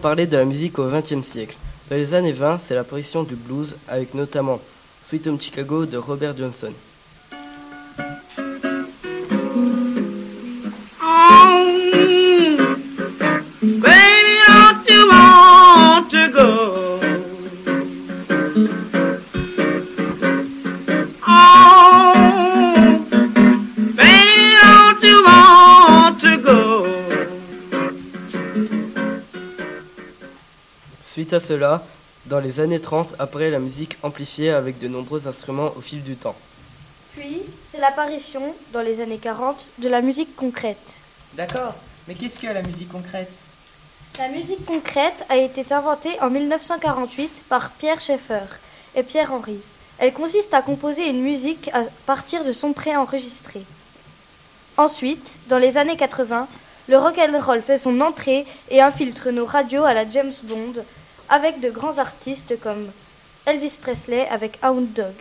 parler de la musique au XXe siècle. Dans les années 20, c'est l'apparition du blues, avec notamment Sweet Home Chicago de Robert Johnson. Suite à cela, dans les années 30, apparaît la musique amplifiée avec de nombreux instruments au fil du temps. Puis, c'est l'apparition, dans les années 40, de la musique concrète. D'accord, mais qu'est-ce que la musique concrète? La musique concrète a été inventée en 1948 par Pierre Schaeffer et Pierre Henry. Elle consiste à composer une musique à partir de sons préenregistrés. Ensuite, dans les années 80, le rock and roll fait son entrée et infiltre nos radios à la James Bond avec de grands artistes comme Elvis Presley avec Hound Dog.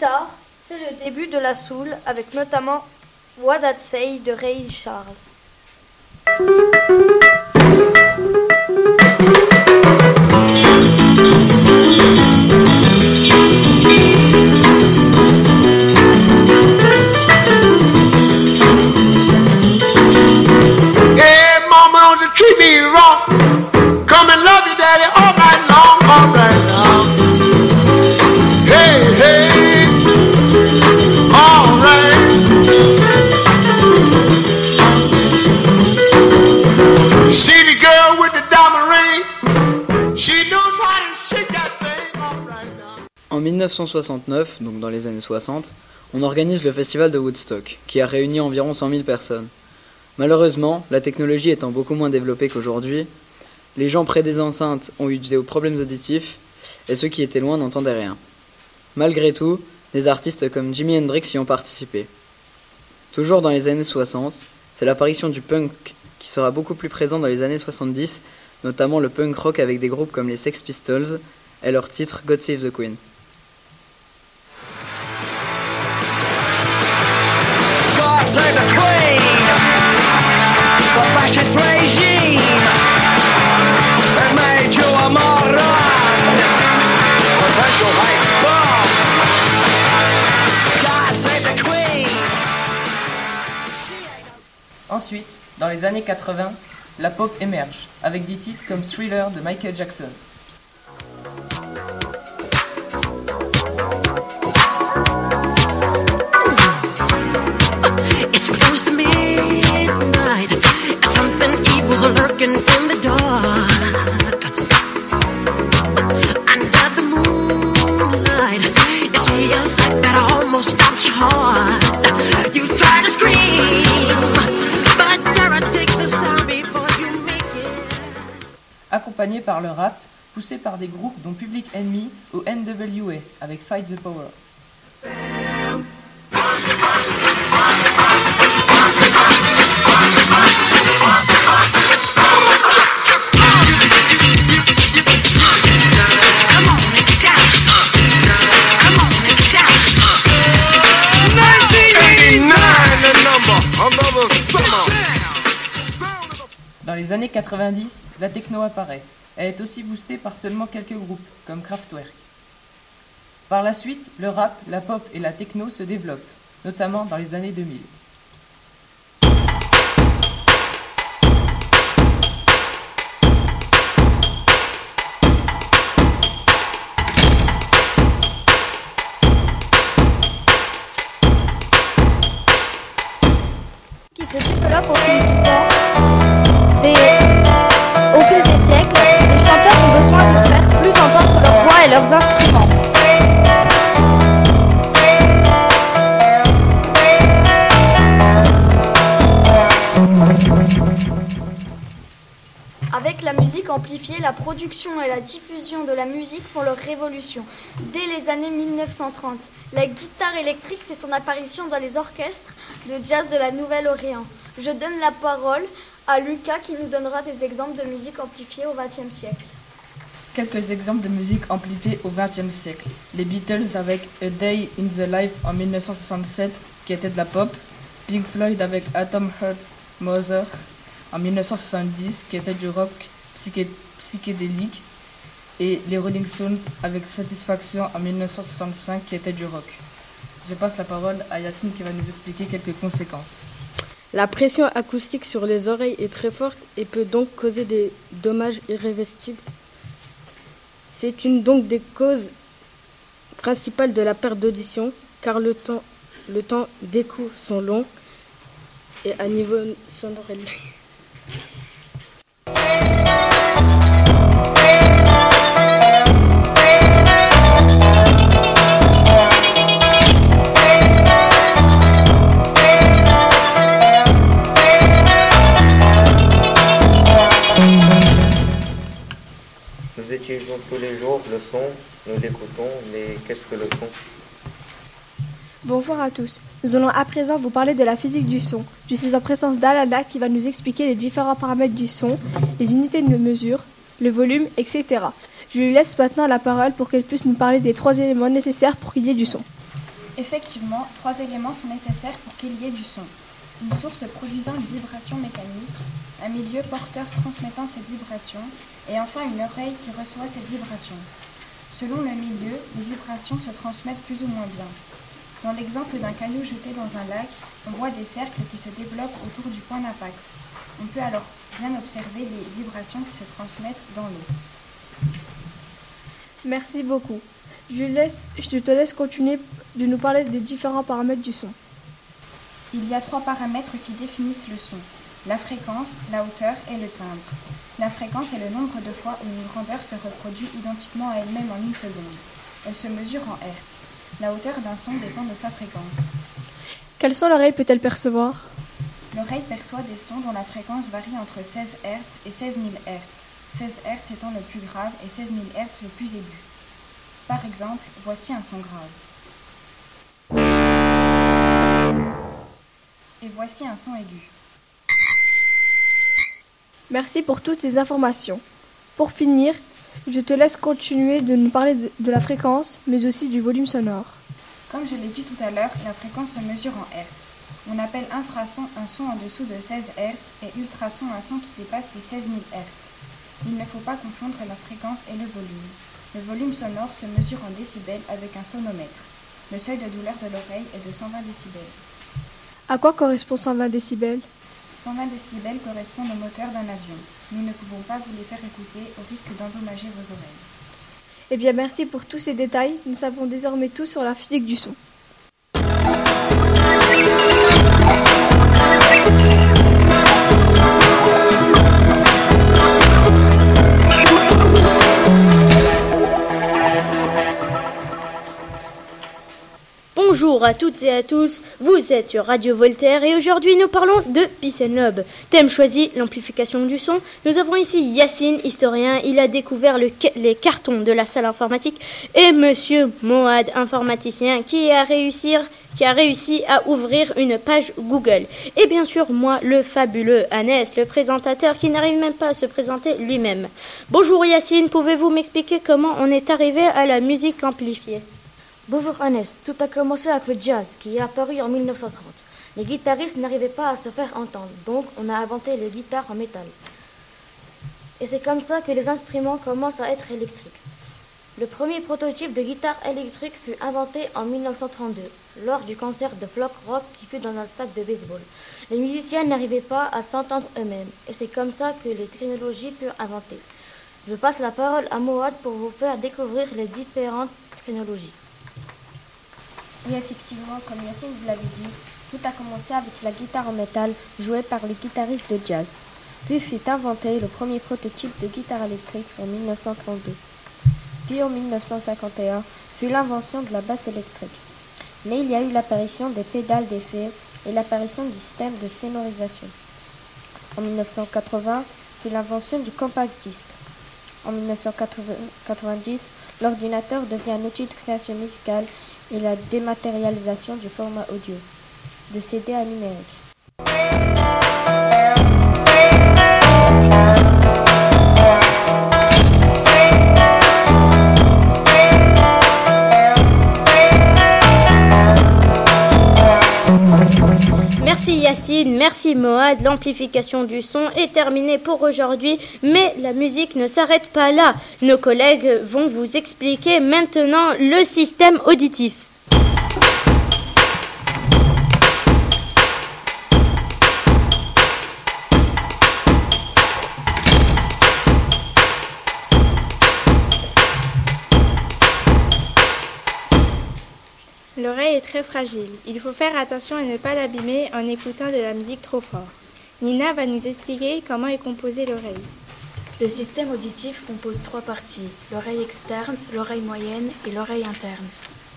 Tard, c'est le début de la soul avec notamment What de Ray Charles. 1969, donc dans les années 60, on organise le festival de Woodstock, qui a réuni environ 100 000 personnes. Malheureusement, la technologie étant beaucoup moins développée qu'aujourd'hui, les gens près des enceintes ont eu des problèmes auditifs et ceux qui étaient loin n'entendaient rien. Malgré tout, des artistes comme Jimi Hendrix y ont participé. Toujours dans les années 60, c'est l'apparition du punk qui sera beaucoup plus présent dans les années 70, notamment le punk rock avec des groupes comme les Sex Pistols et leur titre God Save the Queen. Ensuite, dans les années 80, la pop émerge, avec des titres comme Thriller de Michael Jackson. Accompagné par le rap, poussé par des groupes dont Public Enemy ou NWA avec Fight the Power. Les années 90, la techno apparaît. Elle est aussi boostée par seulement quelques groupes, comme Kraftwerk. Par la suite, le rap, la pop et la techno se développent, notamment dans les années 2000. qui se Avec la musique amplifiée, la production et la diffusion de la musique font leur révolution. Dès les années 1930, la guitare électrique fait son apparition dans les orchestres de jazz de la Nouvelle-Orléans. Je donne la parole à Lucas qui nous donnera des exemples de musique amplifiée au XXe siècle. Quelques exemples de musique amplifiée au XXe siècle. Les Beatles avec A Day in the Life en 1967 qui était de la pop. Pink Floyd avec Atom Heart Mother en 1970 qui était du rock psyché- psychédélique. Et les Rolling Stones avec Satisfaction en 1965 qui était du rock. Je passe la parole à Yacine qui va nous expliquer quelques conséquences. La pression acoustique sur les oreilles est très forte et peut donc causer des dommages irréversibles. C'est une donc des causes principales de la perte d'audition car le temps, le temps d'écoute sont longs et à niveau sonore élevé. Tous les jours le son, nous l'écoutons, mais qu'est-ce que le son? Bonjour à tous. Nous allons à présent vous parler de la physique du son. Je suis en présence d'Alana qui va nous expliquer les différents paramètres du son, les unités de mesure, le volume, etc. Je lui laisse maintenant la parole pour qu'elle puisse nous parler des trois éléments nécessaires pour qu'il y ait du son. Effectivement, trois éléments sont nécessaires pour qu'il y ait du son. Une source produisant une vibration mécanique, un milieu porteur transmettant cette vibration, et enfin une oreille qui reçoit cette vibration. Selon le milieu, les vibrations se transmettent plus ou moins bien. Dans l'exemple d'un caillou jeté dans un lac, on voit des cercles qui se développent autour du point d'impact. On peut alors bien observer les vibrations qui se transmettent dans l'eau. Merci beaucoup. Je, te laisse continuer de nous parler des différents paramètres du son. Il y a trois paramètres qui définissent le son. La fréquence, la hauteur et le timbre. La fréquence est le nombre de fois où une grandeur se reproduit identiquement à elle-même en une seconde. Elle se mesure en hertz. La hauteur d'un son dépend de sa fréquence. Quel son l'oreille peut-elle percevoir? L'oreille perçoit des sons dont la fréquence varie entre 16 Hz et 16 000 Hz, 16 Hz étant le plus grave et 16 000 Hz le plus aigu. Par exemple, voici un son grave. Voici un son aigu. Merci pour toutes ces informations. Pour finir, je te laisse continuer de nous parler de, de la fréquence, mais aussi du volume sonore. Comme je l'ai dit tout à l'heure, la fréquence se mesure en Hz. On appelle infrason un son en dessous de 16 Hz et ultrason un son qui dépasse les 16 000 Hz. Il ne faut pas confondre la fréquence et le volume. Le volume sonore se mesure en décibels avec un sonomètre. Le seuil de douleur de l'oreille est de 120 décibels. À quoi correspond 120 décibels? 120 décibels correspondent au moteur d'un avion. Nous ne pouvons pas vous les faire écouter au risque d'endommager vos oreilles. Eh bien, merci pour tous ces détails. Nous savons désormais tout sur la physique du son. Bonjour à toutes et à tous, vous êtes sur Radio Voltaire et aujourd'hui nous parlons de Peace. Thème choisi, l'amplification du son. Nous avons ici Yacine, historien, il a découvert les cartons de la salle informatique et Monsieur Moad, informaticien, qui a, réussi, qui a réussi à ouvrir une page Google. Et bien sûr moi, le fabuleux Annès, le présentateur qui n'arrive même pas à se présenter lui-même. Bonjour Yacine, pouvez-vous m'expliquer comment on est arrivé à la musique amplifiée? Bonjour Annès, tout a commencé avec le jazz qui est apparu en 1930. Les guitaristes n'arrivaient pas à se faire entendre, donc on a inventé les guitares en métal. Et c'est comme ça que les instruments commencent à être électriques. Le premier prototype de guitare électrique fut inventé en 1932, lors du concert de folk rock qui fut dans un stade de baseball. Les musiciens n'arrivaient pas à s'entendre eux-mêmes, et c'est comme ça que les technologies furent inventées. Je passe la parole à Moad pour vous faire découvrir les différentes technologies. Oui, effectivement, comme Yacine vous l'avait dit, tout a commencé avec la guitare en métal jouée par les guitaristes de jazz. Puis fut inventé le premier prototype de guitare électrique en 1932. Puis en 1951 fut l'invention de la basse électrique. Mais il y a eu l'apparition des pédales d'effet et l'apparition du système de sonorisation. En 1980, fut l'invention du compact disque. En 1990, l'ordinateur devient un outil de création musicale et la dématérialisation du format audio, de CD à numérique. Merci Moad. L'amplification du son est terminée pour aujourd'hui, mais la musique ne s'arrête pas là. Nos collègues vont vous expliquer maintenant le système auditif. Très fragile. Il faut faire attention à ne pas l'abîmer en écoutant de la musique trop fort. Nina va nous expliquer comment est composée l'oreille. Le système auditif compose trois parties, l'oreille externe, l'oreille moyenne et l'oreille interne.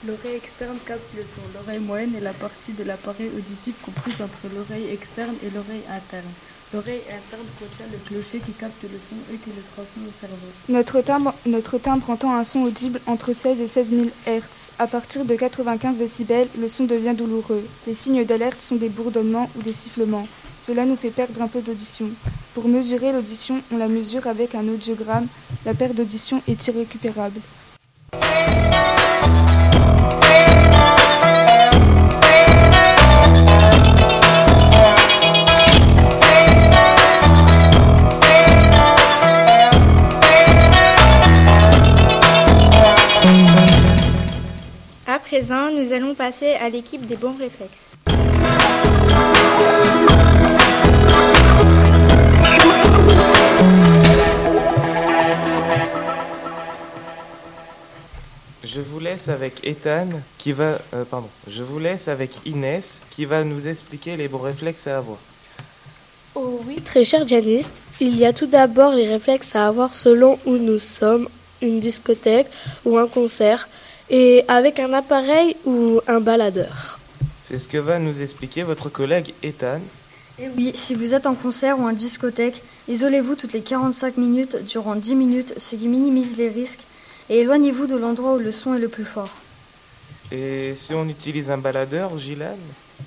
L'oreille externe capte le son. L'oreille moyenne est la partie de l'appareil auditif comprise entre l'oreille externe et l'oreille interne. L'oreille interne contient le clocher qui capte le son et qui le transmet au cerveau. Notre timbre, notre entend un son audible entre 16 et 16 000 Hz. À partir de 95 décibels, le son devient douloureux. Les signes d'alerte sont des bourdonnements ou des sifflements. Cela nous fait perdre un peu d'audition. Pour mesurer l'audition, on la mesure avec un audiogramme. La perte d'audition est irrécupérable. Présent, nous allons passer à l'équipe des bons réflexes. Je vous laisse avec Ethan qui va euh, pardon, je vous laisse avec Inès qui va nous expliquer les bons réflexes à avoir. Oh oui, très cher Janice, il y a tout d'abord les réflexes à avoir selon où nous sommes, une discothèque ou un concert, et avec un appareil ou un baladeur. C'est ce que va nous expliquer votre collègue Ethan. Et oui, si vous êtes en concert ou en discothèque, isolez-vous toutes les 45 minutes durant 10 minutes, ce qui minimise les risques, et éloignez-vous de l'endroit où le son est le plus fort. Et si on utilise un baladeur, Gilane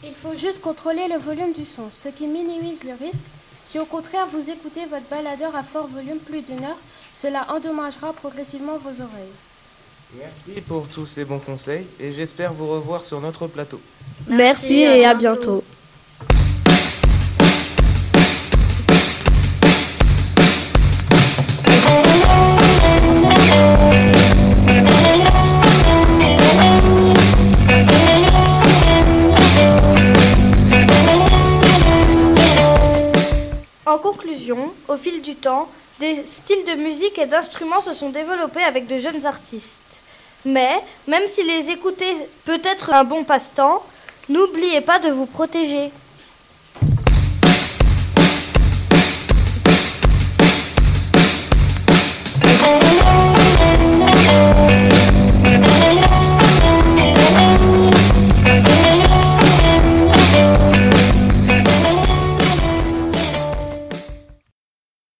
Il faut juste contrôler le volume du son, ce qui minimise le risque. Si au contraire vous écoutez votre baladeur à fort volume plus d'une heure, cela endommagera progressivement vos oreilles. Merci pour tous ces bons conseils et j'espère vous revoir sur notre plateau. Merci, et à bientôt. En d'instruments se sont développés avec de jeunes artistes. Mais, même si les écouter peut être un bon passe-temps, n'oubliez pas de vous protéger.